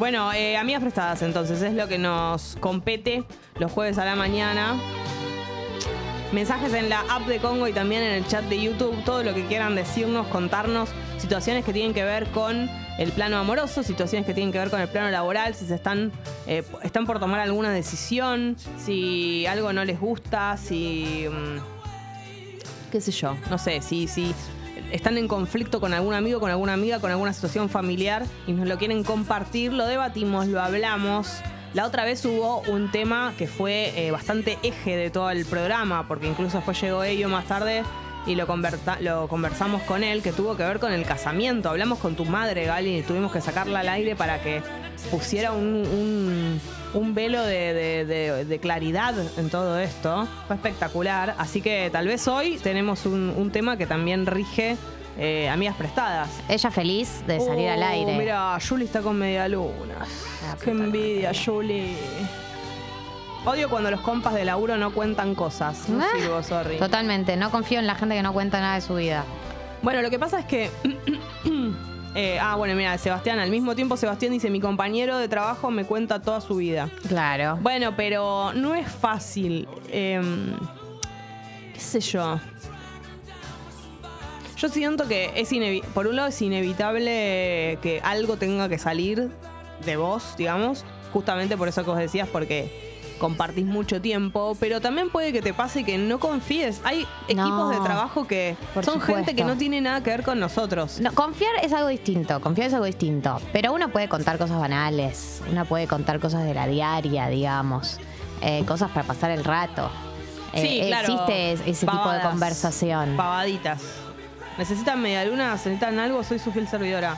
Bueno, eh, amigas prestadas entonces, es lo que nos compete los jueves a la mañana. Mensajes en la app de Congo y también en el chat de YouTube, todo lo que quieran decirnos, contarnos, situaciones que tienen que ver con el plano amoroso, situaciones que tienen que ver con el plano laboral, si se están, eh, están por tomar alguna decisión, si algo no les gusta, si... mm, qué sé yo, no sé, si, si están en conflicto con algún amigo, con alguna amiga, con alguna situación familiar y nos lo quieren compartir, lo debatimos, lo hablamos. La otra vez hubo un tema que fue eh, bastante eje de todo el programa, porque incluso después llegó ello más tarde y lo, conversamos con él, que tuvo que ver con el casamiento. Hablamos con tu madre, Gali, y tuvimos que sacarla al aire para que pusiera un- un velo de, de- de- de claridad en todo esto. Fue espectacular. Así que tal vez hoy tenemos un, un tema que también rige eh, amigas prestadas. Ella feliz de salir al Oh, aire. Mira, Julie está con medialunas. Ah, Qué envidia, Julie. Odio cuando los compas de laburo no cuentan cosas. No Ah, sirvo, sorry. Totalmente, no confío en la gente que no cuenta nada de su vida. Bueno, lo que pasa es que. eh, ah, bueno, mira, Sebastián, al mismo tiempo Sebastián dice: Mi compañero de trabajo me cuenta toda su vida. Claro. Bueno, pero no es fácil. em, ¿Qué sé yo? Yo siento que es inevi- por un lado es inevitable que algo tenga que salir de vos, digamos, justamente por eso que vos decías, porque compartís mucho tiempo, pero también puede que te pase que no confíes. Hay No, equipos de trabajo que son gente que no tiene nada que ver con nosotros. No, confiar es algo distinto, confiar es algo distinto. Pero uno puede contar cosas banales, uno puede contar cosas de la diaria, digamos, eh, cosas para pasar el rato. Eh, Sí, claro. Existe es- ese tipo de conversación. Pavaditas. ¿Necesitan medialunas? ¿Necesitan algo? Soy su fiel servidora.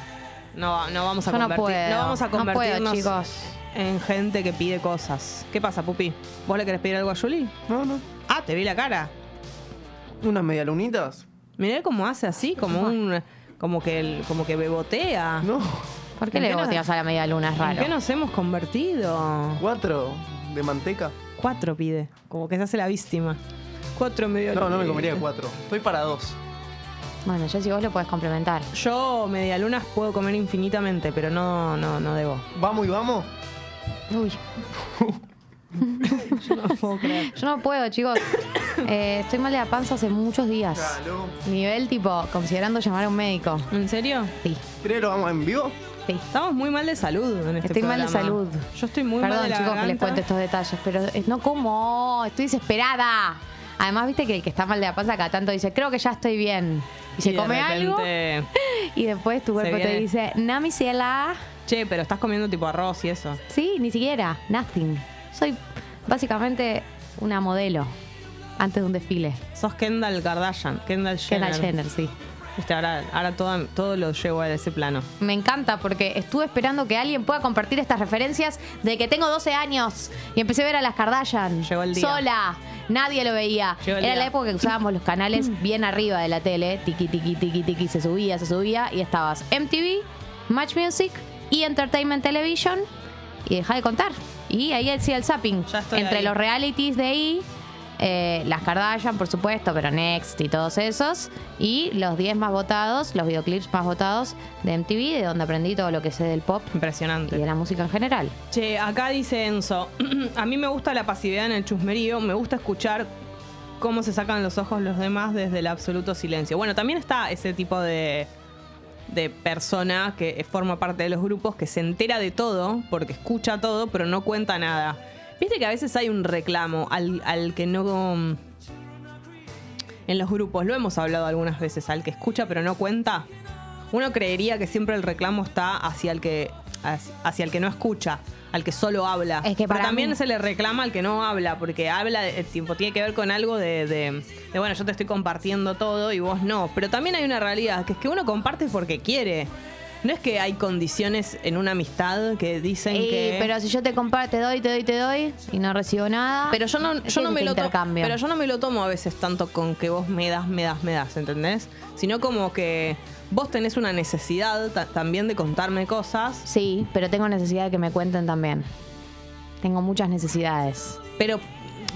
No, no vamos a Yo no puedo. vamos a No puedo, convertirnos chicos. En gente que pide cosas. ¿Qué pasa, Pupi? ¿Vos le querés pedir algo a Julie? No, no. Ah, te vi la cara. ¿Unas medialunitas? Mirá cómo hace así, como un. como que el, como que bebotea. No. ¿Por qué ¿En le boteas a la media luna? Es ¿En raro. qué nos hemos convertido? ¿Cuatro de manteca? Cuatro pide. Como que se hace la víctima. Cuatro medio. No, no me comería cuatro. Estoy para dos. Bueno, yo si vos lo puedes complementar. Yo medialunas puedo comer infinitamente, pero no, no, no debo. ¿Vamos y vamos? Uy. No puedo creer. Yo no puedo, chicos. Eh, estoy mal de la panza hace muchos días. Claro. Nivel tipo, considerando llamar a un médico. ¿En serio? Sí, ¿Pero vamos en vivo? sí. Estamos muy mal de salud en este Estoy mal de salud. Yo estoy muy Perdón, mal de la chicos, que les cuente estos detalles, pero es- no como, estoy desesperada. Además, viste que el que está mal de la panza cada tanto dice, creo que ya estoy bien. Y, Y se come algo repente, y después tu cuerpo te dice, no, mi ciela. Che, pero estás comiendo tipo arroz y eso. Sí, ni siquiera, nothing. Soy básicamente una modelo antes de un desfile. Sos Kendall Kardashian. Kendall Jenner. Kendall Jenner, sí. Viste, ahora, ahora todo, todo lo llevo a ese plano. Me encanta porque estuve esperando que alguien pueda compartir estas referencias de que tengo 12 años y empecé a ver a las Kardashian. Llegó el día. Sola. Nadie lo veía. Era día. la época que usábamos los canales bien arriba de la tele. Tiki, tiki, tiki, tiki. Se subía, se subía. Y estabas MTV, Match Music y Entertainment Television. Y deja de contar. Y ahí hacía el zapping. Ya estoy Entre ahí. los realities de ahí. eh, las Kardashian, por supuesto, pero Next y todos esos. Y los 10 más votados, los videoclips más votados de MTV, de donde aprendí todo lo que sé del pop y Impresionante. de la música en general. Che, acá dice Enzo, a mí me gusta la pasividad en el chusmerío, me gusta escuchar cómo se sacan los ojos los demás desde el absoluto silencio. Bueno, también está ese tipo de, de persona que forma parte de los grupos que se entera de todo, porque escucha todo, pero no cuenta nada. Viste que a veces hay un reclamo al, al que no... En los grupos, lo hemos hablado algunas veces, al que escucha pero no cuenta. Uno creería que siempre el reclamo está hacia el que hacia el que no escucha, al que solo habla. Es que Pero también mí- se le reclama al que no habla, porque habla, de, tiempo tiene que ver con algo de, de- de, bueno, yo te estoy compartiendo todo y vos no. Pero también hay una realidad, que es que uno comparte porque quiere. No es que hay condiciones en una amistad que dicen Y, que... Pero si yo te comparo, te doy, te doy, te doy y no recibo nada. Pero yo no, ¿qué yo no me lo tomo. Pero yo no me lo tomo a veces tanto con que vos me das, me das, me das, ¿entendés? Sino como que vos tenés una necesidad ta- también de contarme cosas, Sí, pero tengo necesidad de que me cuenten también. Tengo muchas necesidades. pero,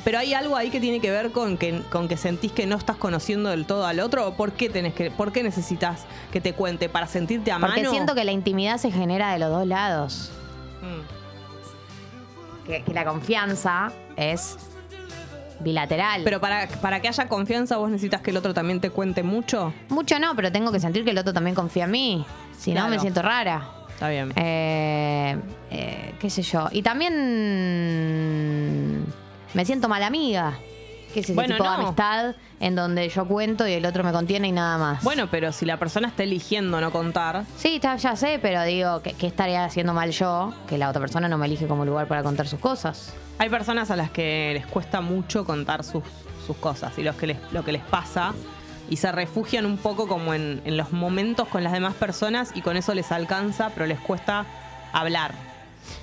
pero hay algo ahí que tiene que ver con que, con que sentís que no estás conociendo del todo al otro, o por qué tenés que, por qué necesitas que te cuente, para sentirte a Porque mano. siento que la intimidad se genera de los dos lados. Mm. Que, que la confianza es bilateral. Pero para, para que haya confianza, vos necesitas que el otro también te cuente mucho. Mucho no, pero tengo que sentir que el otro también confía en mí. Si no, me siento rara. Está bien. Eh, eh, qué sé yo. Y también me siento mala amiga. Que es ese Bueno, tipo de amistad en donde yo cuento y el otro me contiene y nada más. Bueno, pero si la persona está eligiendo no contar, Sí, está- ya sé, pero digo, ¿qué, qué estaría haciendo mal yo? Que la otra persona no me elige como lugar para contar sus cosas. Hay personas a las que les cuesta mucho contar sus, sus cosas y los que les, lo que les pasa y se refugian un poco como en, en los momentos con las demás personas y con eso les alcanza, pero les cuesta hablar.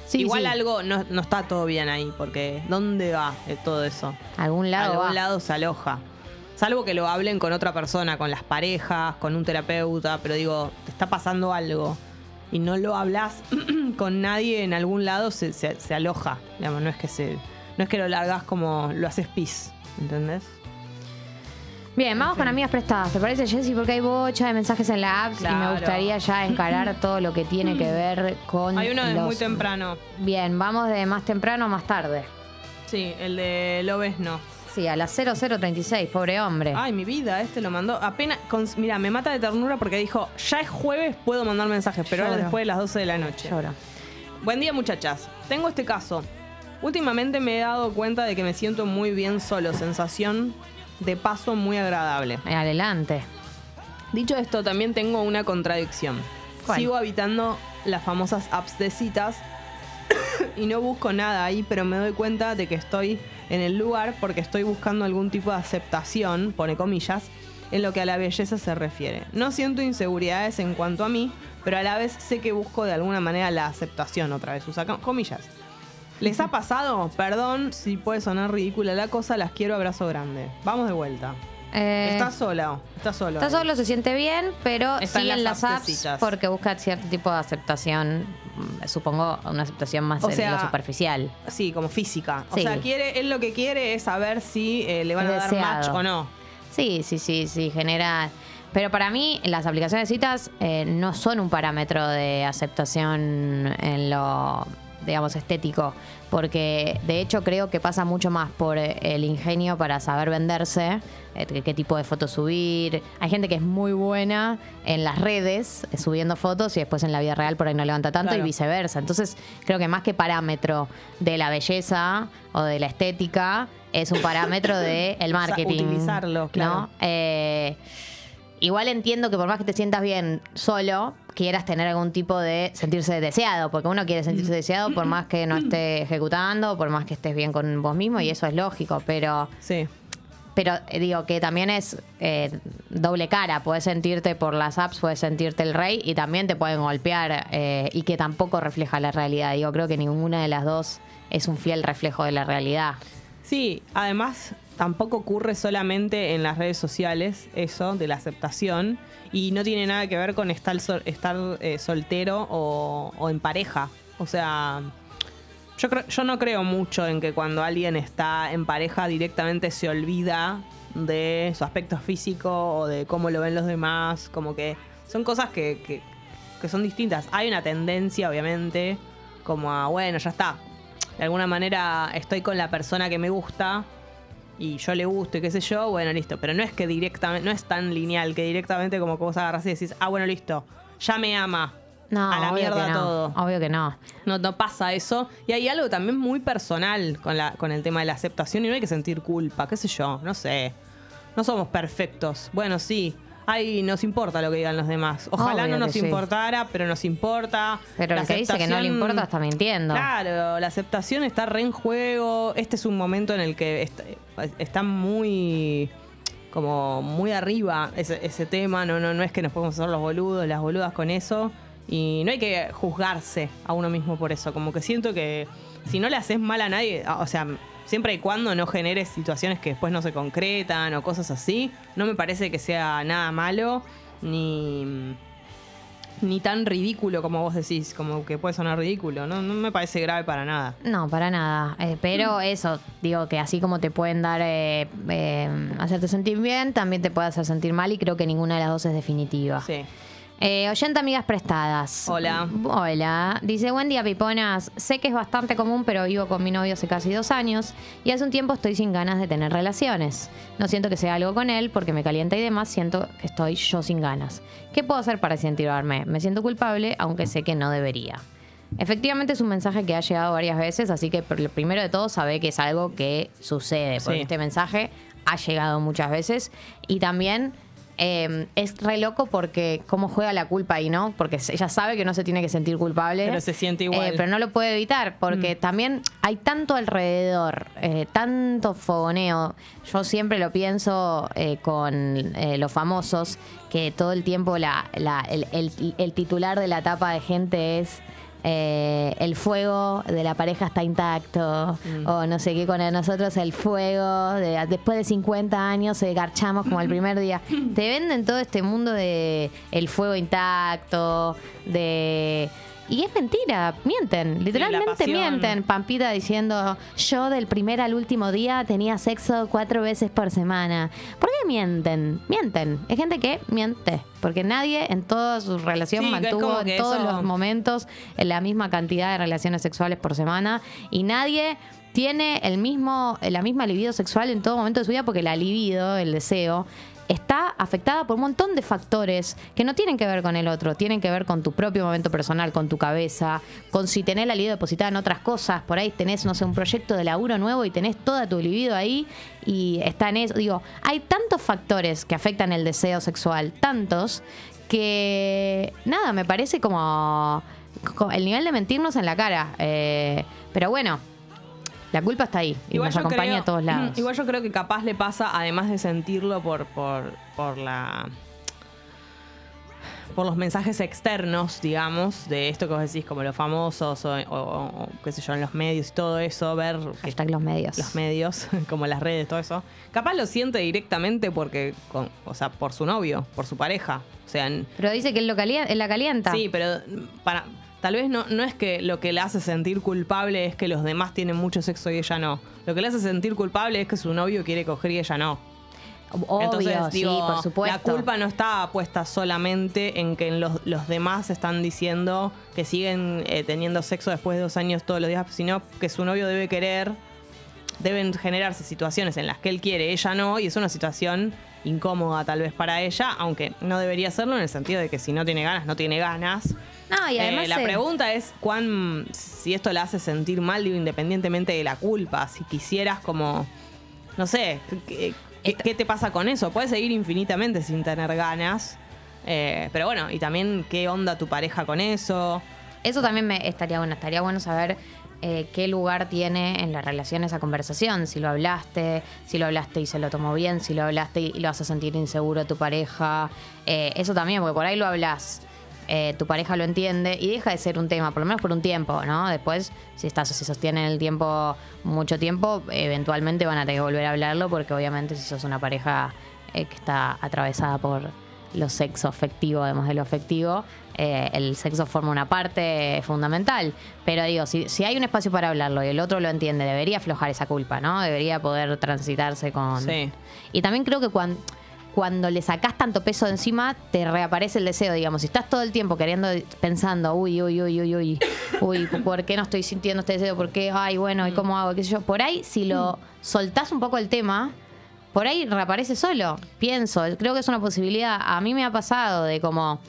Sí, Igual sí. algo no, no está todo bien ahí, porque ¿dónde va todo eso? Algún A lado. algún va. lado se aloja. Salvo que lo hablen con otra persona, con las parejas, con un terapeuta, pero digo, te está pasando algo y no lo hablas con nadie en algún lado, se, se- se aloja. Digamos, no es que se. No es que lo largas como lo haces pis, ¿entendés? Bien, vamos con amigas prestadas. ¿Te parece, Jessy? Porque hay bocha de mensajes en la app y me Claro. gustaría ya encarar todo lo que tiene que ver con. Hay uno de los- muy temprano. Bien, vamos de más temprano a más tarde. Sí, el de lo ves no. Sí, a las 0036, pobre hombre. Ay, mi vida, este lo mandó. Apenas. mira, me mata de ternura porque dijo, ya es jueves, puedo mandar mensajes, pero ahora después de las 12 de la noche. Lloro. Buen día muchachas. Tengo este caso. Últimamente me he dado cuenta de que me siento muy bien solo, sensación de paso muy agradable. Eh, Adelante. Dicho esto, también tengo una contradicción. ¿Cuál? Sigo habitando las famosas apps de citas y no busco nada ahí, pero me doy cuenta de que estoy en el lugar porque estoy buscando algún tipo de aceptación, pone comillas, en lo que a la belleza se refiere. No siento inseguridades en cuanto a mí, pero a la vez sé que busco de alguna manera la aceptación, otra vez, usa com- comillas. ¿Les ha pasado? Perdón si puede sonar ridícula la cosa, las quiero abrazo grande. Vamos de vuelta. Eh, ¿Estás sola? ¿Estás solo? Está solo, se siente bien, pero Está en sigue en las apps porque busca cierto tipo de aceptación. mm, Supongo una aceptación más O en sea, lo superficial. Sí, como física. O sea, quiere, él lo que quiere es saber si eh, le van Es a dar deseado. match o no. Sí, sí, sí, sí, genera. Pero para mí, las aplicaciones de citas eh, no son un parámetro de aceptación en lo, digamos, estético. Porque de hecho creo que pasa mucho más por eh, el ingenio para saber venderse, eh, qué, tipo de fotos subir. Hay gente que es muy buena en las redes, eh, subiendo fotos, y después en la vida real por ahí no levanta tanto Claro. y viceversa. Entonces, creo que más que parámetro de la belleza o de la estética, es un parámetro de el Usa- marketing. utilizarlo, claro. ¿no? Eh, igual entiendo que por más que te sientas bien solo, quieras tener algún tipo de sentirse deseado, porque uno quiere sentirse deseado por más que no esté ejecutando, por más que estés bien con vos mismo, y eso es lógico, pero Sí. pero eh, digo que también es eh, doble cara. Puedes sentirte por las apps, puedes sentirte el rey y también te pueden golpear eh, y que tampoco refleja la realidad. Digo, creo que ninguna de las dos es un fiel reflejo de la realidad. Sí, además tampoco ocurre solamente en las redes sociales eso de la aceptación y no tiene nada que ver con estar, eh, soltero o, en pareja. O sea, yo, creo- yo no creo mucho en que cuando alguien está en pareja directamente se olvida de su aspecto físico o de cómo lo ven los demás. Como que son cosas que- que son distintas. Hay una tendencia, obviamente, como a, bueno, ya está. De alguna manera estoy con la persona que me gusta y yo le gusto y qué sé yo, bueno, listo. Pero no es que directamente, no es tan lineal que directamente como que vos agarrás y decís, ah, bueno, listo, ya me ama. No, a la obvio mierda que no. todo. Obvio que no. No, no pasa eso. Y hay algo también muy personal con, la, con el tema de la aceptación y no hay que sentir culpa, qué sé yo, no sé. No somos perfectos. Bueno, sí. Ay, nos importa lo que digan los demás. Ojalá Obvio no nos sí. importa, pero nos importa. Pero La el que dice que no le importa está mintiendo. Claro, la aceptación está re en juego. Este es un momento en el que está, está muy como muy arriba ese, ese tema. No, no, no es que nos podemos hacer los boludos, las boludas con eso. Y no hay que juzgarse a uno mismo por eso. Como que siento que si no le haces mal a nadie, o sea, siempre y cuando no generes situaciones que después no se concretan o cosas así, no me parece que sea nada malo ni ni tan ridículo como vos decís, como que puede sonar ridículo, no, no me parece grave para nada. No, para nada. Eh, pero eso, digo que así como te pueden dar, eh, eh, hacerte sentir bien, también te puede hacer sentir mal y creo que ninguna de las dos es definitiva. Sí. Eh, oyente amigas prestadas. Hola. Hola. Dice, buen día, piponas. Sé que es bastante común, pero vivo con mi novio hace casi dos años y hace un tiempo estoy sin ganas de tener relaciones. No siento que sea algo con él porque me calienta y demás, siento que estoy yo sin ganas. ¿Qué puedo hacer para incentivarme? Me siento culpable, aunque sé que no debería. Efectivamente es un mensaje que ha llegado varias veces, así que lo primero de todo sabe que es algo que sucede, porque Sí. este mensaje ha llegado muchas veces y también eh, es re loco porque cómo juega la culpa ahí, ¿no? Porque ella sabe que no se tiene que sentir culpable. Pero se siente igual. Eh, pero no lo puede evitar porque también hay tanto alrededor, eh, tanto fogoneo. Yo siempre lo pienso eh, con los famosos, que todo el tiempo la, la- el, el- el titular de la tapa de gente es... eh, el fuego de la pareja está intacto o no sé qué con nosotros el fuego de- después de 50 años se garchamos como el primer día. Te venden todo este mundo de el fuego intacto de y es mentira, mienten, literalmente mienten. Pampita diciendo, yo del primer al último día tenía sexo cuatro veces por semana. ¿Por qué mienten? Mienten. Es gente que miente. Porque nadie en toda su relación Sí, mantuvo en todos eso- los momentos la misma cantidad de relaciones sexuales por semana. Y nadie tiene el mismo, la misma libido sexual en todo momento de su vida porque la libido, el deseo, está afectada por un montón de factores que no tienen que ver con el otro, tienen que ver con tu propio momento personal, con tu cabeza, con si tenés la libido depositada en otras cosas, por ahí tenés, no sé, un proyecto de laburo nuevo y tenés toda tu libido ahí y está en eso. Digo, hay tantos factores que afectan el deseo sexual, tantos, que nada, me parece como, co- el nivel de mentirnos en la cara. Eh, pero bueno, la culpa está ahí y nos yo acompaña creo- a todos lados. Igual yo creo que capaz le pasa, además de sentirlo por, por, por la. por los mensajes externos, digamos, de esto que vos decís, como los famosos o, o- o, qué sé yo, en los medios y todo eso, ver Hashtag los medios. los medios, como las redes, todo eso. Capaz lo siente directamente porque, con- o sea, por su novio, por su pareja. O sea, en- Pero dice que él, lo calien- él la calienta. Sí, pero para tal vez no, no es que lo que le hace sentir culpable es que los demás tienen mucho sexo y ella no. Lo que le hace sentir culpable es que su novio quiere coger y ella no. Obvio, Entonces, digo, sí, por supuesto. la culpa no está puesta solamente en que los, los demás están diciendo que siguen eh, teniendo sexo después de dos años todos los días, sino que su novio debe querer, deben generarse situaciones en las que él quiere, ella no, y es una situación incómoda tal vez para ella, aunque no debería serlo en el sentido de que si no tiene ganas, no tiene ganas. No, y Eh, la se- pregunta es cuán si esto la hace sentir mal, independientemente de la culpa. Si quisieras como, no sé, ¿qué, qué- qué te pasa con eso? Puedes seguir infinitamente sin tener ganas. eh, pero bueno, y también qué onda tu pareja con eso. Eso también me estaría bueno. Estaría bueno saber eh, qué lugar tiene en la relación esa conversación. Si lo hablaste, si lo hablaste y se lo tomó bien, si lo hablaste y lo hace sentir inseguro a tu pareja. Eh, eso también, porque por ahí lo hablas. Eh, tu pareja lo entiende y deja de ser un tema, por lo menos por un tiempo, ¿no? Después, si estás, si sostienen el tiempo, mucho tiempo, eventualmente van a tener que volver a hablarlo, porque obviamente si sos una pareja eh, que está atravesada por lo sexo afectivo, además de lo afectivo, eh, el sexo forma una parte fundamental. Pero digo, si, si hay un espacio para hablarlo y el otro lo entiende, debería aflojar esa culpa, ¿no? Debería poder transitarse con... Sí. Y también creo que cuando, cuando le sacás tanto peso de encima, te reaparece el deseo, digamos. Si estás todo el tiempo queriendo, pensando, uy, uy, uy, uy, uy, uy, ¿por qué no estoy sintiendo este deseo? ¿Por qué? Ay, bueno, ¿y cómo hago? ¿Qué sé yo? Por ahí, si lo soltás un poco el tema, por ahí reaparece solo. Pienso, creo que es una posibilidad. A mí me ha pasado de como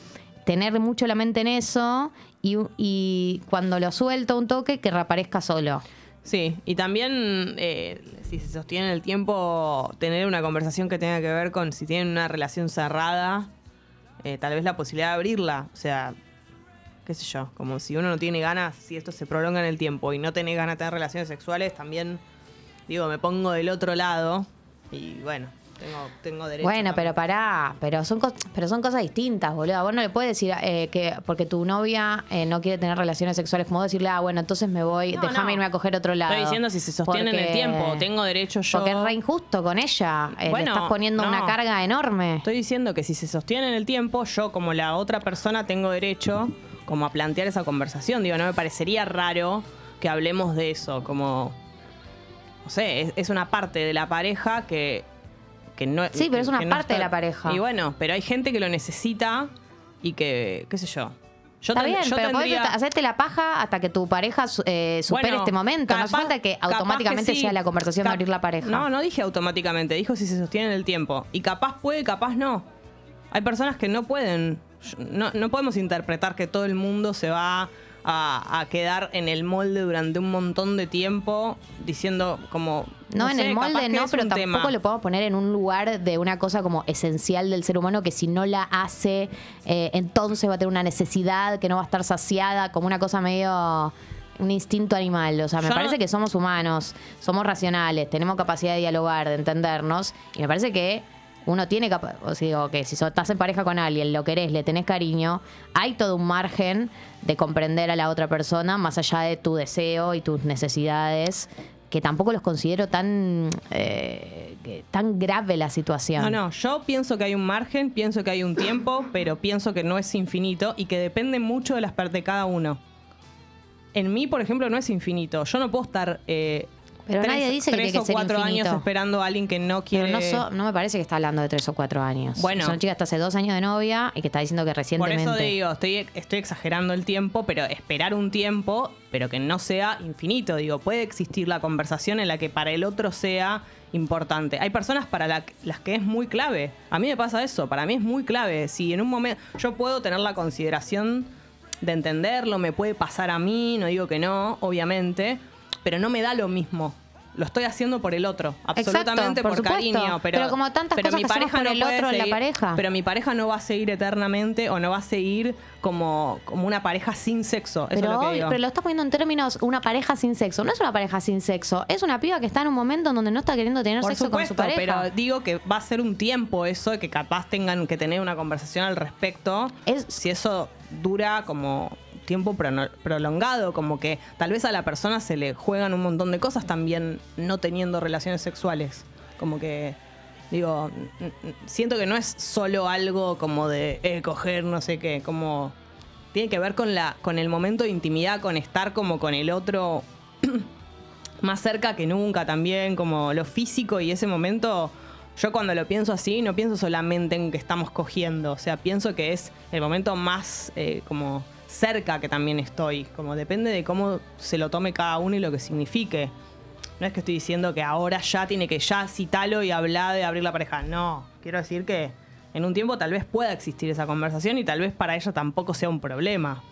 tener mucho la mente en eso y, y cuando lo suelto un toque, que reaparezca solo. Sí, y también eh, si se sostiene el tiempo, tener una conversación que tenga que ver con si tienen una relación cerrada, eh, tal vez la posibilidad de abrirla. O sea, qué sé yo, como si uno no tiene ganas, si esto se prolonga en el tiempo y no tenés ganas de tener relaciones sexuales, también, digo, me pongo del otro lado y bueno, tengo, tengo derecho. Bueno, también. pero pará, pero son, pero son cosas distintas, boludo. Vos no le puedes decir eh, que porque tu novia eh, no quiere tener relaciones sexuales, como decirle, ah, bueno, entonces me voy, No, déjame no. irme a coger otro lado. Estoy diciendo si se sostiene en el tiempo, tengo derecho yo. Porque es re injusto con ella. eh, Bueno, le estás poniendo no. una carga enorme. Estoy diciendo que si se sostiene en el tiempo, yo como la otra persona tengo derecho como a plantear esa conversación. Digo, no me parecería raro que hablemos de eso, como, no sé, es, es una parte de la pareja que, que no... Sí, pero es una que no parte de la pareja. Y bueno, pero hay gente que lo necesita y que, qué sé yo. Yo, Está ten- bien, yo pero podés tendría- hacerte la paja hasta que tu pareja su- eh, supere Bueno, este momento. no hace capaz- falta que capaz automáticamente sí. sea la conversación de Cap- abrir la pareja. No, no dije automáticamente, dijo si se sostiene en el tiempo. Y capaz puede, capaz no. Hay personas que no pueden. No, no podemos interpretar que todo el mundo se va a, a quedar en el molde durante un montón de tiempo diciendo como... No, en sé, el molde no, pero tampoco tema. lo podemos poner en un lugar de una cosa como esencial del ser humano que si no la hace, eh, entonces va a tener una necesidad que no va a estar saciada, como una cosa medio un instinto animal. O sea, me Yo no- parece que somos humanos, somos racionales, tenemos capacidad de dialogar, de entendernos, y me parece que uno tiene capa- o sea, digo, que si estás en pareja con alguien, lo querés, le tenés cariño, hay todo un margen de comprender a la otra persona más allá de tu deseo y tus necesidades, que tampoco los considero tan, eh, que- tan grave la situación. No, no, yo pienso que hay un margen, pienso que hay un tiempo, pero pienso que no es infinito y que depende mucho de las partes de cada uno. En mí, por ejemplo, no es infinito. Yo no puedo estar eh, Pero nadie dice que tres tiene que o cuatro infinito. años esperando a alguien que no quiere. Pero no, so- no me parece que está hablando de tres o cuatro años. Bueno. Es una chica está hace dos años de novia y que está diciendo que Por recientemente. eso digo, estoy, estoy exagerando el tiempo, pero esperar un tiempo, pero que no sea infinito. Digo, puede existir la conversación en la que para el otro sea importante. Hay personas para la- las que es muy clave. A mí me pasa eso, para mí es muy clave. Si en un momento yo puedo tener la consideración de entenderlo, me puede pasar a mí, no digo que no, obviamente, pero no me da lo mismo. Lo estoy haciendo por el otro, absolutamente por cariño. Pero, Pero como tantas pero cosas mi que pareja por no el otro en la pareja. Pero mi pareja no va a seguir eternamente o no va a seguir como, como una pareja sin sexo. Eso Pero, es lo que digo. pero lo estás poniendo en términos una pareja sin sexo. No es una pareja sin sexo, es una piba que está en un momento en donde no está queriendo tener Por sexo supuesto, con su pareja. pero digo que va a ser un tiempo eso, que capaz tengan que tener una conversación al respecto. Es- si eso dura como tiempo prolongado, como que tal vez a la persona se le juegan un montón de cosas también no teniendo relaciones sexuales. Como que, digo, siento que no es solo algo como de eh, coger, no sé qué, como tiene que ver con la con el momento de intimidad, con estar como con el otro más cerca que nunca también, como lo físico y ese momento, yo cuando lo pienso así, no pienso solamente en que estamos cogiendo, o sea, pienso que es el momento más eh, como cerca que también estoy, como depende de cómo se lo tome cada uno y lo que signifique. No es que estoy diciendo que ahora ya tiene que ya citarlo y hablar de abrir la pareja, no, quiero decir que en un tiempo tal vez pueda existir esa conversación y tal vez para ella tampoco sea un problema.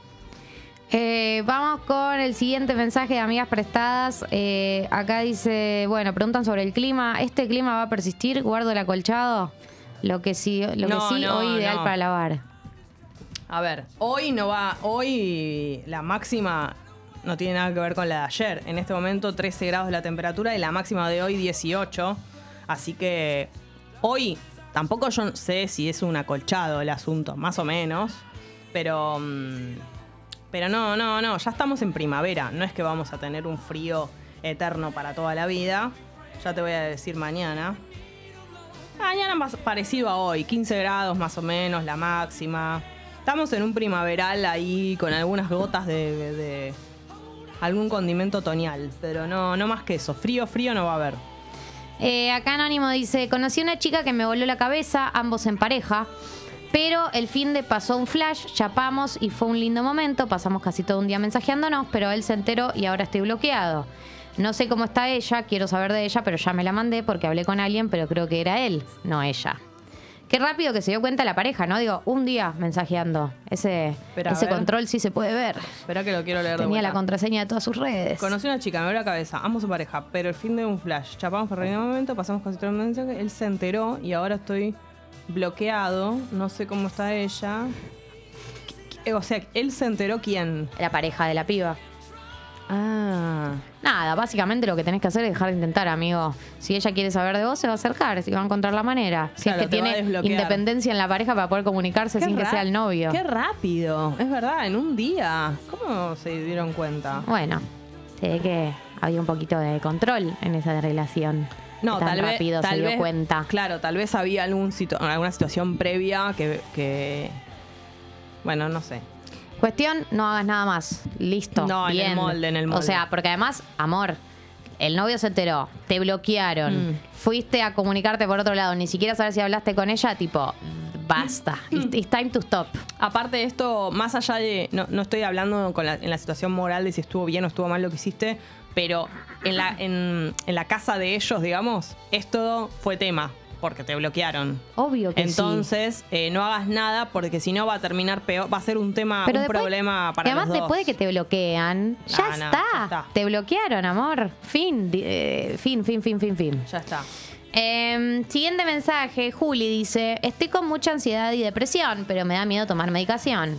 Eh, vamos con el siguiente mensaje de amigas prestadas. Eh, acá dice, bueno, preguntan sobre el clima. ¿Este clima va a persistir? ¿Guardo el acolchado? Lo que sí, lo No, que sí no, hoy ideal no. para lavar. A ver, hoy no va, hoy la máxima no tiene nada que ver con la de ayer. En este momento 13 grados la temperatura y la máxima de hoy 18. Así que hoy tampoco yo sé si es un acolchado el asunto, más o menos. Pero, mm, pero no, no, no, ya estamos en primavera. No es que vamos a tener un frío eterno para toda la vida. Ya te voy a decir mañana. Mañana más parecido a hoy, 15 grados más o menos, la máxima. Estamos en un primaveral ahí con algunas gotas de, de- algún condimento otoñal, pero no, no más que eso. Frío, frío no va a haber. Eh, acá Anónimo dice, conocí una chica que me voló la cabeza, ambos en pareja, pero el fin de pasó un flash, chapamos y fue un lindo momento, pasamos casi todo un día mensajeándonos, pero él se enteró y ahora estoy bloqueado. No sé cómo está ella, quiero saber de ella, pero ya me la mandé porque hablé con alguien, pero creo que era él, no ella. Qué rápido que se dio cuenta la pareja, ¿no? Digo, un día mensajeando. Ese, a ver. control sí se puede ver. Espera que lo quiero leer de Tenía la vuelta. contraseña de todas sus redes. Conocí una chica, me voló la cabeza, ambos en pareja, pero el fin de un flash. Chapamos por un momento, pasamos con otro mensaje, él se enteró y ahora estoy bloqueado, no sé cómo está ella. O sea, él se enteró quién. La pareja de la piba. Ah. Nada, básicamente lo que tenés que hacer es dejar de intentar, amigo. Si ella quiere saber de vos, se va a acercar, si va a encontrar la manera. Si Claro, es que tiene independencia en la pareja para poder comunicarse sin que sea el novio. Qué rápido, es verdad, en un día. ¿Cómo se dieron cuenta? Bueno, se ve que había un poquito de control en esa relación. No, tan tal vez. rápido tal se dio vez- cuenta. Claro, tal vez había algún situ- alguna situación previa que, que- Bueno, no sé. Cuestión, no hagas nada más. Listo. No, en el bien. molde, en el O molde. sea, porque además, amor, el novio se enteró, te bloquearon, Mm. fuiste a comunicarte por otro lado, ni siquiera saber si hablaste con ella, tipo, basta. It's, it's time to stop. Aparte de esto, más allá de. No, no estoy hablando con la- en la situación moral de si estuvo bien o estuvo mal lo que hiciste, pero en la, en, en la casa de ellos, digamos, esto fue tema, porque te bloquearon. Obvio que sí. Entonces, eh, no hagas nada porque si no va a terminar peor, va a ser un tema, Pero un después- problema para y además los dos. después de que te bloquean, ya, no, está. ya está. Te bloquearon, amor. Fin, eh, fin, fin, fin, fin, fin. Ya está. Eh, siguiente mensaje, Juli dice, estoy con mucha ansiedad y depresión, pero me da miedo tomar medicación.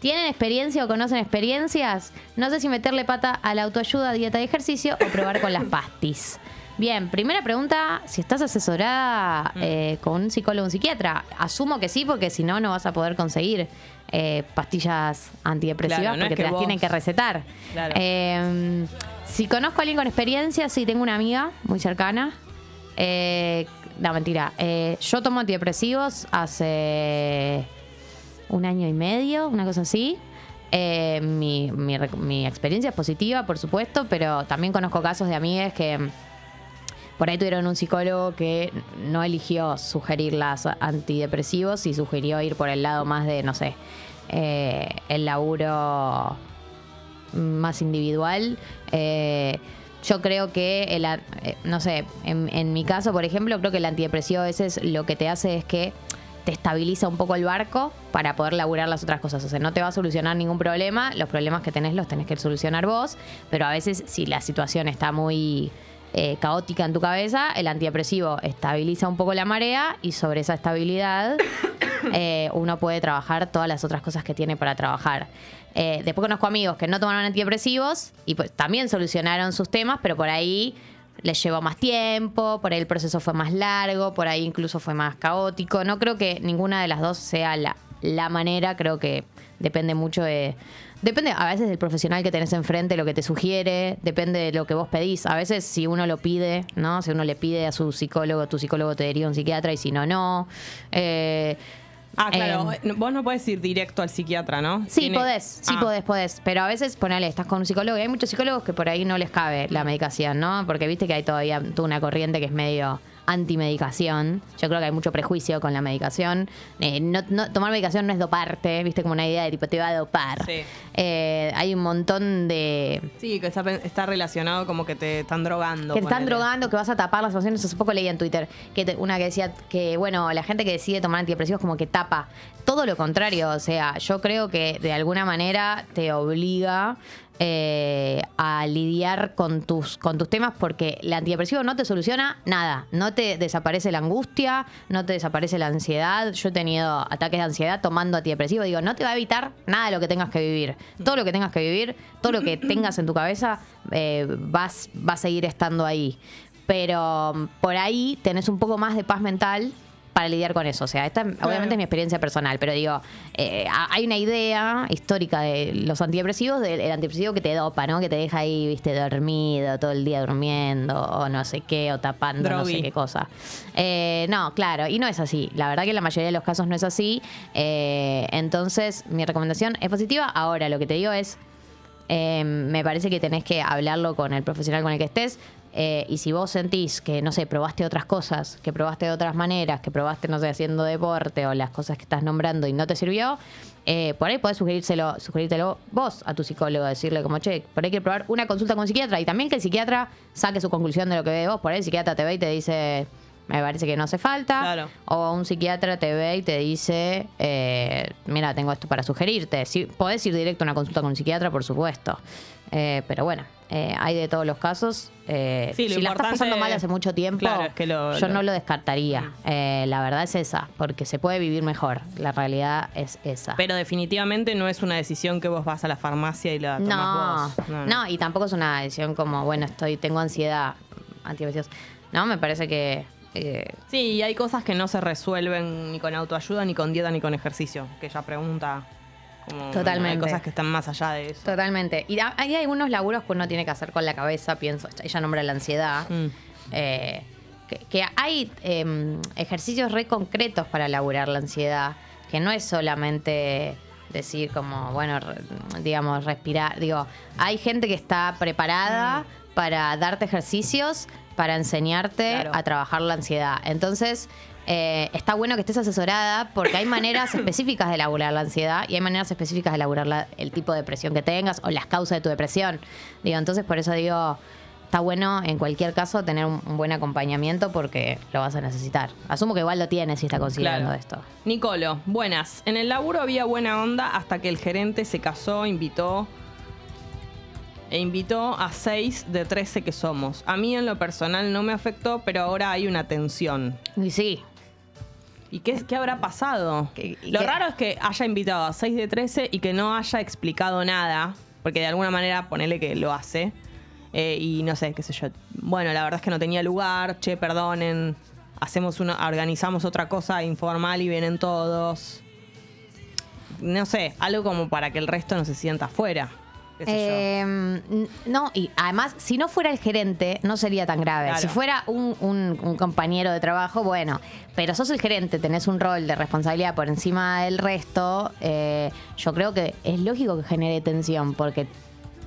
¿Tienen experiencia o conocen experiencias? No sé si meterle pata a la autoayuda, dieta y ejercicio o probar con las pastis. Bien, primera pregunta, si estás asesorada eh, con un psicólogo o un psiquiatra. Asumo que sí, porque si no, no vas a poder conseguir eh, pastillas antidepresivas Claro, no es porque te las vos- tienen que recetar. Claro. Eh, si conozco a alguien con experiencia, sí, tengo una amiga muy cercana. Eh, no, mentira. Yo tomo antidepresivos hace un año y medio, una cosa así. Eh, mi, mi experiencia es positiva, por supuesto, pero también conozco casos de amigas que mm, por ahí tuvieron un psicólogo que no eligió sugerir las antidepresivos y sugirió ir por el lado más de, no sé, eh, el laburo más individual. Eh, yo creo que, el, eh, no sé, en, en mi caso, por ejemplo, creo que el antidepresivo a veces lo que te hace es que te estabiliza un poco el barco para poder laburar las otras cosas. O sea, no te va a solucionar ningún problema. Los problemas que tenés los tenés que solucionar vos. Pero a veces, si la situación está muy eh, caótica en tu cabeza, el antidepresivo estabiliza un poco la marea y sobre esa estabilidad eh, uno puede trabajar todas las otras cosas que tiene para trabajar. Eh, después conozco amigos que no tomaron antidepresivos y pues también solucionaron sus temas, pero por ahí les llevó más tiempo, por ahí el proceso fue más largo, por ahí incluso fue más caótico. No creo que ninguna de las dos sea la, la manera, creo que depende mucho de... Depende a veces del profesional que tenés enfrente, lo que te sugiere, depende de lo que vos pedís. A veces si uno lo pide, ¿no? Si uno le pide a su psicólogo, tu psicólogo te deriva a un psiquiatra y si no, no. Eh, Ah, claro. Em, Vos no podés ir directo al psiquiatra, ¿no? Sí, Tiene- podés, sí Ah. podés, podés. Pero a veces, ponele, estás con un psicólogo y hay muchos psicólogos que por ahí no les cabe la medicación, ¿no? Porque viste que hay todavía toda una corriente que es medio antimedicación. Yo creo que hay mucho prejuicio con la medicación. Eh, no, no- tomar medicación no es doparte, viste, como una idea de tipo, te va a dopar. Sí. Eh, hay un montón de, Sí, que está, está relacionado como que te están drogando. que te están drogando, que vas a tapar las emociones. Hace poco leí en Twitter que te- una que decía que, bueno, la gente que decide tomar antidepresivos como que tapa. Todo lo contrario, o sea, yo creo que de alguna manera te obliga eh, a lidiar con tus, con tus temas porque el antidepresivo no te soluciona nada. No te desaparece la angustia, no te desaparece la ansiedad. Yo he tenido ataques de ansiedad tomando antidepresivo. Digo, no te va a evitar nada de lo que tengas que vivir. Todo lo que tengas que vivir, todo lo que tengas en tu cabeza, eh, vas, va a seguir estando ahí. Pero mm, por ahí tenés un poco más de paz mental para lidiar con eso. O sea, esta obviamente es mi experiencia personal, pero digo, eh, ha- hay una idea histórica de los antidepresivos, del el antidepresivo que te dopa, ¿no? Que te deja ahí, viste, dormido, todo el día durmiendo, o no sé qué, o tapando no sé qué cosa. Eh, no, claro, y no es así. La verdad que en la mayoría de los casos no es así. Eh, entonces, mi recomendación es positiva. Ahora, lo que te digo es, eh, me parece que tenés que hablarlo con el profesional con el que estés. Eh, y si vos sentís que, no sé, probaste otras cosas, que probaste de otras maneras, que probaste, no sé, haciendo deporte o las cosas que estás nombrando y no te sirvió, eh, por ahí podés sugerírselo, sugerírtelo vos a tu psicólogo, decirle como, che, por ahí hay que probar una consulta con un psiquiatra y también que el psiquiatra saque su conclusión de lo que ve vos. Por ahí el psiquiatra te ve y te dice, me parece que no hace falta. Claro. O un psiquiatra te ve y te dice, eh, mira, tengo esto para sugerirte. Sí, podés ir directo a una consulta con un psiquiatra, por supuesto. Eh, pero bueno, eh, hay de todos los casos. Eh, Sí, lo si la estás pasando mal hace mucho tiempo, Claro, es que lo- yo lo- no lo descartaría. Eh, la verdad es esa, porque se puede vivir mejor. La realidad es esa. Pero definitivamente no es una decisión que vos vas a la farmacia y la tomás no, vos. no, y tampoco es una decisión como, bueno, estoy, tengo ansiedad, antidepresivos. No, me parece que eh, Sí, y hay cosas que no se resuelven ni con autoayuda, ni con dieta, ni con ejercicio. Que ella pregunta. Como, Totalmente. Hay cosas que están más allá de eso. Totalmente. Y hay algunos laburos que uno tiene que hacer con la cabeza, pienso. Ella nombra la ansiedad. Mm. Eh, que, que hay eh, ejercicios re concretos para laburar la ansiedad, que no es solamente decir como, bueno, re- digamos, respirar. Digo, hay gente que está preparada para darte ejercicios para enseñarte Claro. a trabajar la ansiedad. Entonces, eh, está bueno que estés asesorada porque hay maneras específicas de elaborar la ansiedad y hay maneras específicas de elaborar la- el tipo de depresión que tengas o las causas de tu depresión. Digo, entonces por eso digo, está bueno en cualquier caso tener un, un buen acompañamiento porque lo vas a necesitar. Asumo que igual lo tienes si está considerando Claro. esto. Nicolo, buenas. En el laburo había buena onda hasta que el gerente se casó, invitó e invitó a 6 de 13 que somos. A mí en lo personal no me afectó, pero ahora hay una tensión. Y sí, ¿Y qué, qué habrá pasado? ¿Qué- y Lo qué? raro es que haya invitado a 6 de 13 y que no haya explicado nada, porque de alguna manera ponele que lo hace. eh, y no sé, qué sé yo. Bueno, la verdad es que no tenía lugar, che, perdonen. Hacemos una, organizamos otra cosa informal y vienen todos. No sé, algo como para que el resto no se sienta afuera. Qué sé yo. Eh, n- no, y además, si no fuera el gerente, no sería tan grave. Claro. Si fuera un, un- un compañero de trabajo, bueno, pero sos el gerente, tenés un rol de responsabilidad por encima del resto, eh, yo creo que es lógico que genere tensión, porque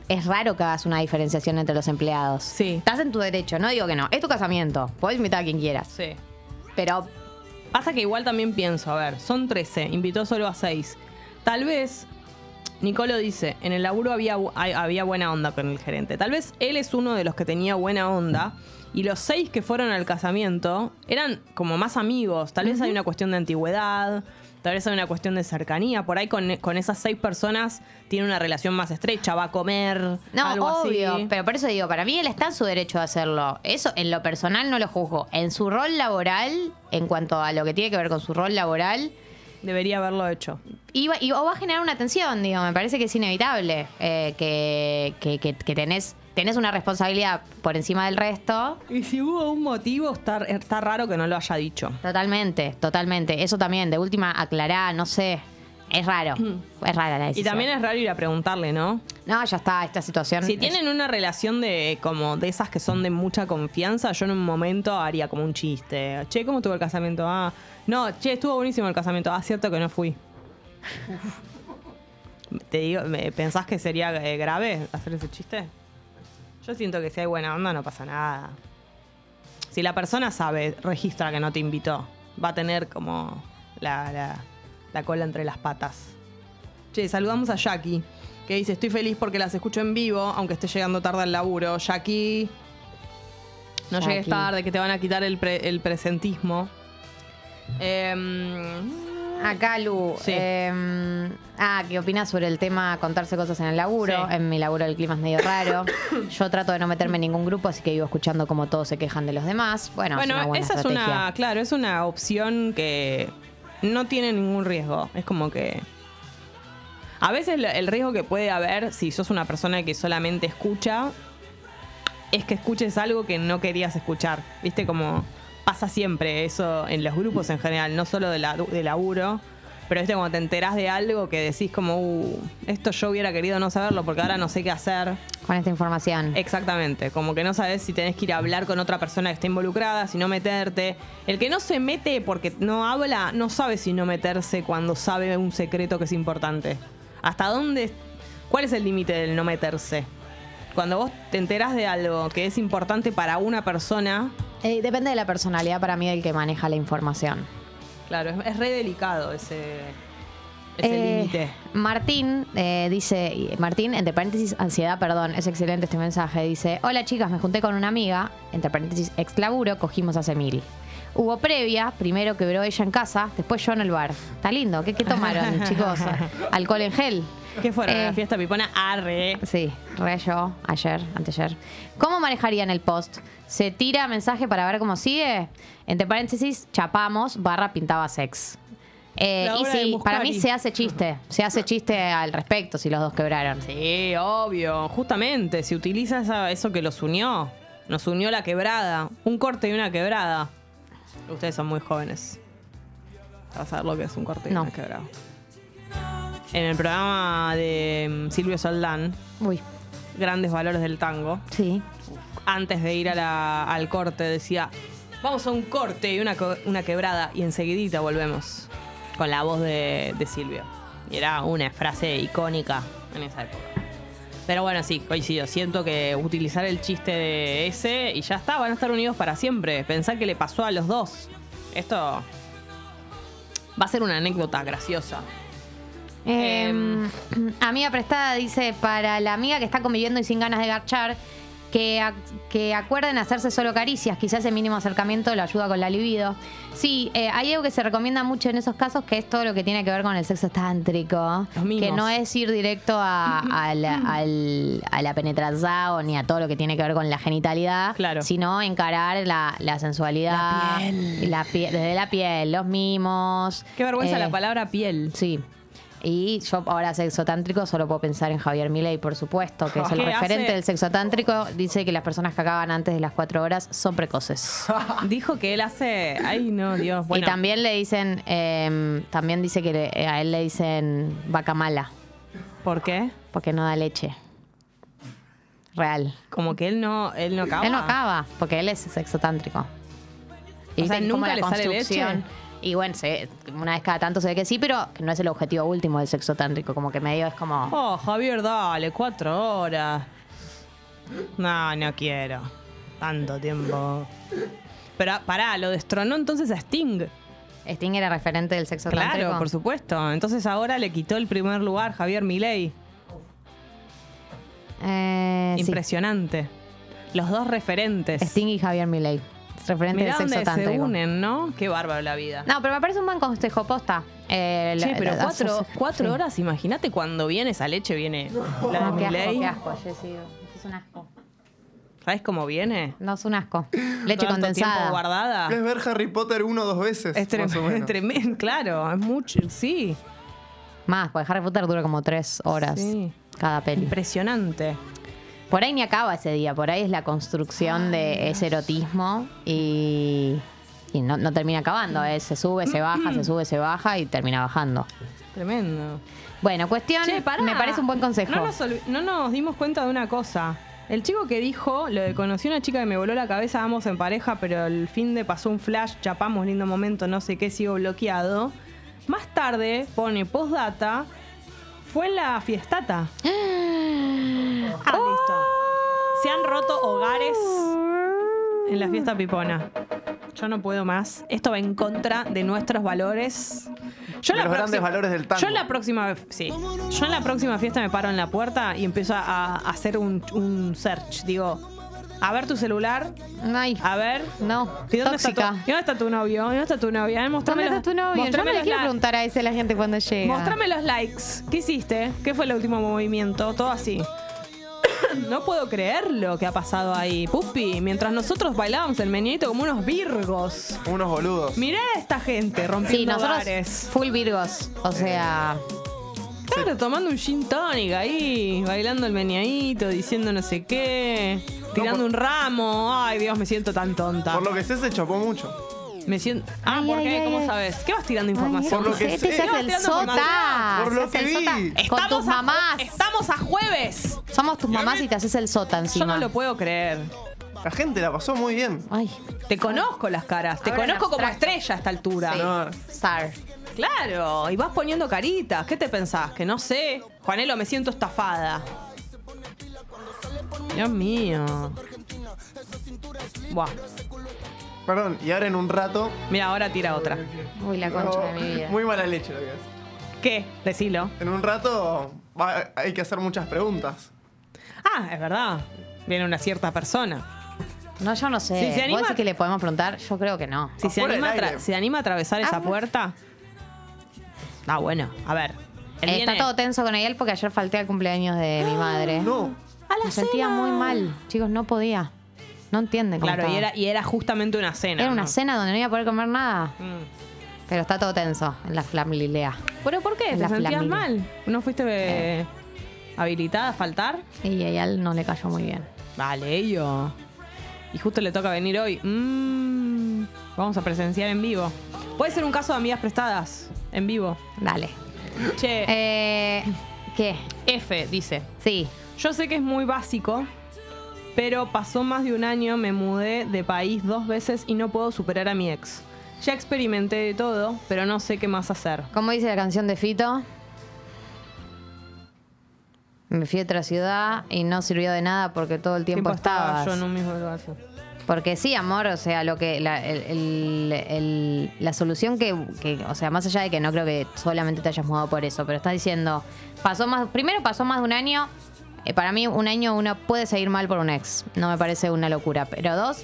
es raro que hagas una diferenciación entre los empleados. Sí. Estás en tu derecho, no digo que no. Es tu casamiento, podés invitar a quien quieras. Sí. Pero Pasa que igual también pienso, a ver, son 13, invitó solo a 6. Tal vez, Nicolo dice, en el laburo había, había buena onda con el gerente. Tal vez él es uno de los que tenía buena onda y los 6 que fueron al casamiento eran como más amigos. Tal vez hay una cuestión de antigüedad, tal vez hay una cuestión de cercanía. Por ahí con, con esas 6 personas tiene una relación más estrecha, va a comer, No, algo obvio, así. pero por eso digo, para mí él está en su derecho de hacerlo. Eso en lo personal no lo juzgo. En su rol laboral, en cuanto a lo que tiene que ver con su rol laboral, Debería haberlo hecho. y, o va a generar una tensión, digo, me parece que es inevitable eh, que, que, que- que tenés, tenés una responsabilidad por encima del resto. Y si hubo un motivo, está, está raro que no lo haya dicho. Totalmente, totalmente. Eso también, de última, aclará, no sé. Es raro. Es rara la Y decisión. también es raro ir a preguntarle, ¿no? No, ya está, esta situación. Si es- tienen una relación de como de esas que son de mucha confianza, yo en un momento haría como un chiste. Che, ¿cómo estuvo el casamiento? Ah, no, che, estuvo buenísimo el casamiento. Ah, cierto que no fui. Te digo, ¿me- ¿pensás que sería eh, grave hacer ese chiste? Yo siento que si hay buena onda no pasa nada. Si la persona sabe, registra que no te invitó, va a tener como la, la- la cola entre las patas. Che, saludamos a Jackie, que dice, estoy feliz porque las escucho en vivo, aunque esté llegando tarde al laburo. Jackie, no Jackie. llegues tarde, que te van a quitar el, pre- el presentismo. Em, Acá, Lu. Sí. eh, ah, ¿qué opinas sobre el tema contarse cosas en el laburo? Sí. En mi laburo el clima es medio raro. Yo trato de no meterme en ningún grupo, así que vivo escuchando cómo todos se quejan de los demás. Bueno, bueno, es una buena esa estrategia. es una, claro, es una opción que no tiene ningún riesgo. Es como que... A veces el riesgo que puede haber si sos una persona que solamente escucha es que escuches algo que no querías escuchar. ¿Viste? Como pasa siempre eso en los grupos en general, no solo de, la, de laburo. Pero viste, cuando te enterás de algo que decís como, uh, esto yo hubiera querido no saberlo porque ahora no sé qué hacer. Con esta información. Exactamente, como que no sabes si tenés que ir a hablar con otra persona que esté involucrada, si no meterte. El que no se mete porque no habla, no sabe si no meterse cuando sabe un secreto que es importante. ¿Hasta dónde? ¿Cuál es el límite del no meterse? Cuando vos te enterás de algo que es importante para una persona, Eh, depende de la personalidad para mí del que maneja la información. Claro, es, es re delicado ese, ese Eh, límite. Martín eh, dice, Martín, entre paréntesis, ansiedad, perdón, es excelente este mensaje. Dice: Hola chicas, me junté con una amiga, entre paréntesis, ex laburo, cogimos hace mil. Hubo previa, primero quebró ella en casa, después yo en el bar. Está lindo, ¿qué, qué tomaron, chicos? ¿Alcohol en gel? ¿Qué fueron? eh, ¿La fiesta pipona? Arre. Sí, re yo, ayer, anteayer. ¿Cómo manejarían el post? ¿Se tira mensaje para ver cómo sigue? Entre paréntesis, chapamos, barra pintaba sex. Eh, y sí, para mí se hace chiste. Se hace chiste al respecto si los dos quebraron. Sí, obvio. Justamente, se utiliza esa- eso que los unió. Nos unió la quebrada. Un corte y una quebrada. Ustedes son muy jóvenes. Vas a ver lo que es un corte y No. una quebrada. En el programa de mm, Silvio Soldán, Uy, Grandes Valores del Tango, sí. antes de ir a la- al corte decía, vamos a un corte y una, una quebrada y enseguidita volvemos con la voz de, de Silvio. Y era una frase icónica en esa época. Pero bueno, sí, coincido. Siento que utilizar el chiste de ese y ya está, van a estar unidos para siempre. Pensar que le pasó a los dos Esto va a ser una anécdota graciosa. Eh, amiga prestada dice, para la amiga que está conviviendo y sin ganas de garchar, que, ac- que acuerden hacerse solo caricias, quizás el mínimo acercamiento lo ayuda con la libido. Sí, eh, hay algo que se recomienda mucho en esos casos, que es todo lo que tiene que ver con el sexo tántrico, que no es ir directo a, a la, al- a la penetración ni a todo lo que tiene que ver con la genitalidad, Claro. sino encarar la, la sensualidad, La piel. la pie- desde la piel, los mimos. Qué vergüenza eh, la palabra piel. Sí. Y yo ahora sexo tántrico solo puedo pensar en Javier Milei, por supuesto, que es el ¿Qué referente hace? del sexo tántrico. Dice que las personas que acaban antes de las cuatro horas son precoces. Dijo que él hace. Ay, no, Dios. Bueno, Y también le dicen, eh, también dice que le- eh, a él le dicen vaca mala, ¿por qué? porque no da leche. Real. Como que él no, él no acaba. Él no acaba, porque él es sexo tántrico. O sea, ¿nunca le sale leche? Y bueno, se- una vez cada tanto se ve que sí, pero que no es el objetivo último del sexo tántrico. Como que medio es como. Oh, Javier, dale, cuatro horas. No, no quiero. Tanto tiempo. Pero pará, lo destronó entonces a Sting. Sting era referente del sexo tántrico. Claro, por supuesto. Entonces ahora le quitó el primer lugar Javier Milei. Eh, sí. Impresionante. Los dos referentes. Sting y Javier Milei. Referente Mirá del sexo dónde se unen, ¿no? Qué bárbaro la vida. No, pero me parece un buen consejo posta. Eh, Che, la- pero la- cuatro, horas, imagínate cuando viene esa leche, viene la de No, qué asco, qué asco, Jessy. Es un asco. ¿Sabes cómo viene? No, es un asco. Leche Tanto tiempo condensada. Es guardada. ver Harry Potter uno o dos veces. Es tremendo, claro, es mucho, sí. Más, porque Harry Potter dura como tres horas Sí. cada peli. Impresionante. Por ahí ni acaba ese día, por ahí es la construcción de ese erotismo y, y no, no termina acabando. eh. Se sube, se baja, se sube, se baja y termina bajando. Tremendo. Bueno, cuestión, Che, me parece un buen consejo. No nos, olvi- no nos dimos cuenta de una cosa. El chico que dijo, lo de conocí una chica que me voló la cabeza, vamos en pareja, pero el fin de pasó un flash, chapamos, lindo momento, no sé qué, sigo bloqueado. Más tarde pone postdata, fue la fiestata. Ah, listo. Se han roto hogares en la fiesta pipona. Yo no puedo más. Esto va en contra de nuestros valores. Yo De los grandes valores del tango. Yo en la próxima, sí. Yo en la próxima fiesta me paro en la puerta y empiezo a, a hacer un, un search. Digo, a ver tu celular, Ay, a ver. no, ¿Y dónde está, tu, tóxica. ¿Y dónde está tu novio? ¿Y dónde está tu novia? Mostrame ¿Dónde los- está tu novio? Yo mostrame no le los quiero preguntar a eso a la gente cuando llega. Mostrame los likes. ¿Qué hiciste? ¿Qué fue el último movimiento? Todo así. No puedo creer lo que ha pasado ahí, Pupi. Mientras nosotros bailábamos el meñadito como unos virgos. Unos boludos. Mirá a esta gente rompiendo Sí, nosotros bares. full virgos, o sea, Claro, tomando un gin tonic ahí, bailando el meñadito, diciendo no sé qué, tirando por- un ramo. Ay, Dios, me siento tan tonta. Por lo que sé, se chapó mucho. Me siento. Ah, Ay, ¿por ay, qué? ay, ¿Cómo ay. sabes? ¿Qué vas tirando Ay, información? Por lo que este sé. hace el Tirando sota. Por lo se hace que el vi. sota con tus a- mamás. estamos a jueves. Somos tus mamás y te haces el sota Yo encima. no lo puedo creer. La gente la pasó muy bien. Ay, Te conozco las caras. Te Ahora en conozco como abstracto. estrella a esta altura. sí. No. Sar. Claro, y vas poniendo caritas. ¿Qué te pensás? Que no sé. Juanelo, me siento estafada. Dios mío. Buah. Perdón, y ahora en un rato. Mira, ahora tira otra. Uy, la concha de mi vida. Muy mala leche lo que es. ¿Qué? Decilo. En un rato va- hay que hacer muchas preguntas. Ah, es verdad. Viene una cierta persona. No, yo no sé. Si se ¿Vos anima- decís que le podemos preguntar? Yo creo que no. Si se Afuera anima, a del tra- aire. se anima a atravesar esa Ah, puerta. Ah, bueno. A ver. Él Eh, viene- Está todo tenso con él porque ayer falté al cumpleaños de mi madre. No. A la Me sentía muy mal. Chicos, no podía. No entienden cómo Claro, y estaba. era, y era justamente una cena. Era una ¿no? cena donde no iba a poder comer nada. Mm. Pero está todo tenso en la familia. ¿Pero por qué? ¿Te La sentías flamina. mal? ¿No fuiste eh, habilitada a faltar? Y a él no le cayó muy bien. Vale, yo. Y justo le toca venir hoy. Mm, vamos a presenciar en vivo. Puede ser un caso de amigas prestadas en vivo. Dale. Che, Eh, ¿Qué? F dice. Sí. Yo sé que es muy básico, pero pasó más de un año, me mudé de país dos veces y no puedo superar a mi ex. Ya experimenté de todo, pero no sé qué más hacer. ¿Cómo dice la canción de Fito? me fui a otra ciudad y no sirvió de nada porque todo el tiempo, estaba estabas. yo en un mismo lugar. Porque sí, amor, o sea, lo que la, el- el- el- la solución que, que- o sea, más allá de que no creo que solamente te hayas mudado por eso, pero estás diciendo, pasó más, primero pasó más de un año, eh, para mí un año uno puede seguir mal por un ex, no me parece una locura, pero dos,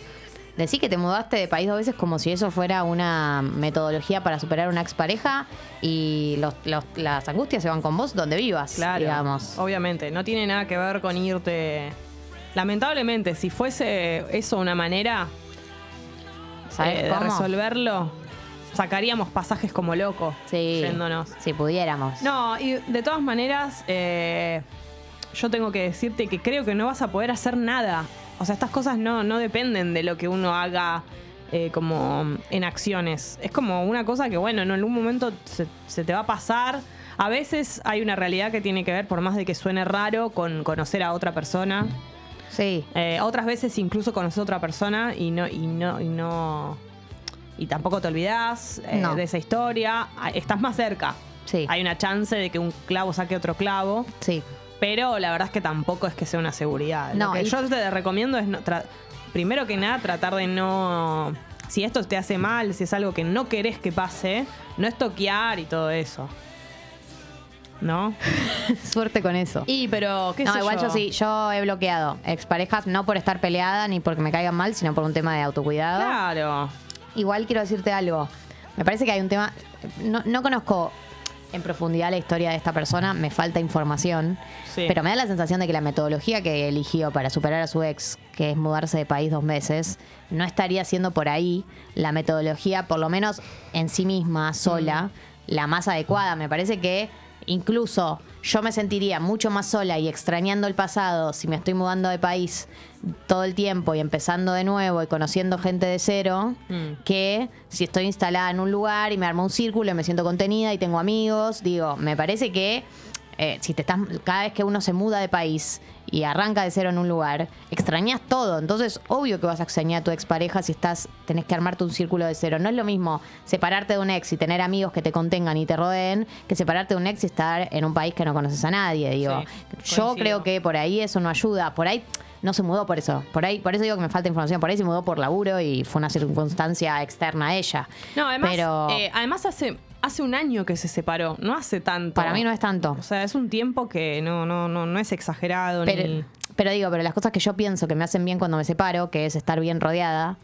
decir que te mudaste de país dos veces como si eso fuera una metodología para superar una expareja y los, los- las angustias se van con vos donde vivas, Claro, digamos. obviamente. No tiene nada que ver con irte. Lamentablemente, si fuese eso una manera ¿Sabes eh, de resolverlo, sacaríamos pasajes como locos Sí, yéndonos. si pudiéramos. No, y de todas maneras, eh, yo tengo que decirte que creo que no vas a poder hacer nada. O sea, estas cosas no, no dependen de lo que uno haga eh, como en acciones. Es como una cosa que, bueno, en algún momento se, se te va a pasar. A veces hay una realidad que tiene que ver, por más de que suene raro, con conocer a otra persona. Sí. Eh, otras veces incluso conoces a otra persona y no, y no, y no. Y tampoco te olvidás eh, No. de esa historia. Ah, Estás más cerca. Sí. Hay una chance de que un clavo saque otro clavo. Sí. Pero la verdad es que tampoco es que sea una seguridad. No, Lo que y- yo te recomiendo es, no- primero que nada, tratar de no... Si esto te hace mal, si es algo que no querés que pase, no estoquear y todo eso. ¿No? Suerte con eso. Y, pero, ¿qué no, sé igual yo? yo sí, yo he bloqueado exparejas no por estar peleada ni porque me caigan mal, sino por un tema de autocuidado. Claro. Igual quiero decirte algo. Me parece que hay un tema. No, no conozco en profundidad la historia de esta persona, me falta información. Sí. Pero me da la sensación de que la metodología que eligió para superar a su ex, que es mudarse de país dos meses, no estaría siendo por ahí la metodología, por lo menos en sí misma, sola, la más adecuada. Me parece que incluso yo me sentiría mucho más sola y extrañando el pasado si me estoy mudando de país todo el tiempo y empezando de nuevo y conociendo gente de cero, Mm. que si estoy instalada en un lugar y me armo un círculo y me siento contenida y tengo amigos, digo, me parece que eh, si te estás cada vez que uno se muda de país y arranca de cero en un lugar, extrañas todo. Entonces, obvio que vas a extrañar a tu expareja si estás tenés que armarte un círculo de cero. No es lo mismo separarte de un ex y tener amigos que te contengan y te rodeen que separarte de un ex y estar en un país que no conoces a nadie, digo. Sí, Yo creo que por ahí eso no ayuda. Por ahí no se mudó por eso. Por ahí, por eso digo que me falta información. Por ahí se mudó por laburo y fue una circunstancia externa a ella. No, además, Pero eh, además hace, hace un año que se separó, no hace tanto. para mí no es tanto. O sea, es un tiempo que no, no, no, no es exagerado ni. Pero, pero digo, pero las cosas que yo pienso que me hacen bien cuando me separo, que es estar bien rodeada,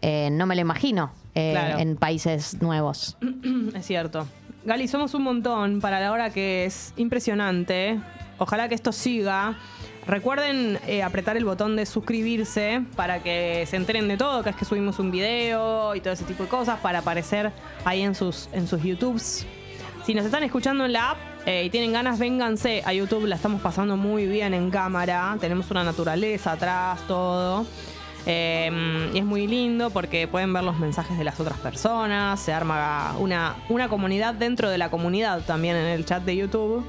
eh, no me lo imagino eh, Claro. en países nuevos. Es cierto. Gali, somos un montón para la hora que es impresionante. Ojalá que esto siga. Recuerden eh, apretar el botón de suscribirse para que se enteren de todo, que es que subimos un video y todo ese tipo de cosas para aparecer ahí en sus, en sus YouTubes. Si nos están escuchando en la app eh, y tienen ganas, vénganse a YouTube. La estamos pasando muy bien en cámara. Tenemos una naturaleza atrás, todo. Eh, y es muy lindo porque pueden ver los mensajes de las otras personas. Se arma una, una comunidad dentro de la comunidad también en el chat de YouTube.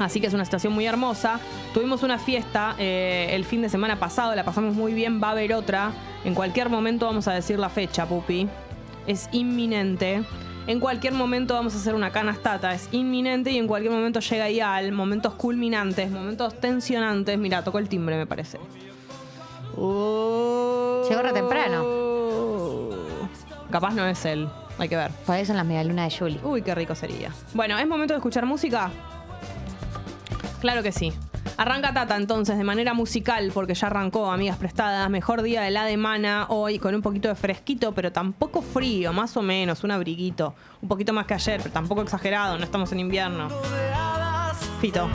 Así que es una situación muy hermosa. Tuvimos una fiesta eh, el fin de semana pasado, la pasamos muy bien, va a haber otra. En cualquier momento vamos a decir la fecha, Pupi. Es inminente. En cualquier momento vamos a hacer una canastata, es inminente y en cualquier momento llega Ial, momentos culminantes, momentos tensionantes. Mira, tocó el timbre, me parece. Llegó re temprano. Capaz no es él, hay que ver. Por eso en las medialunas de Julie. Uy, qué rico sería. Bueno, ¿es momento de escuchar música? Claro que sí. Arranca Tata entonces de manera musical, porque ya arrancó, amigas prestadas. Mejor día de la semana hoy, con un poquito de fresquito, pero tampoco frío, más o menos, un abriguito. Un poquito más que ayer, pero tampoco exagerado, no estamos en invierno. Fito.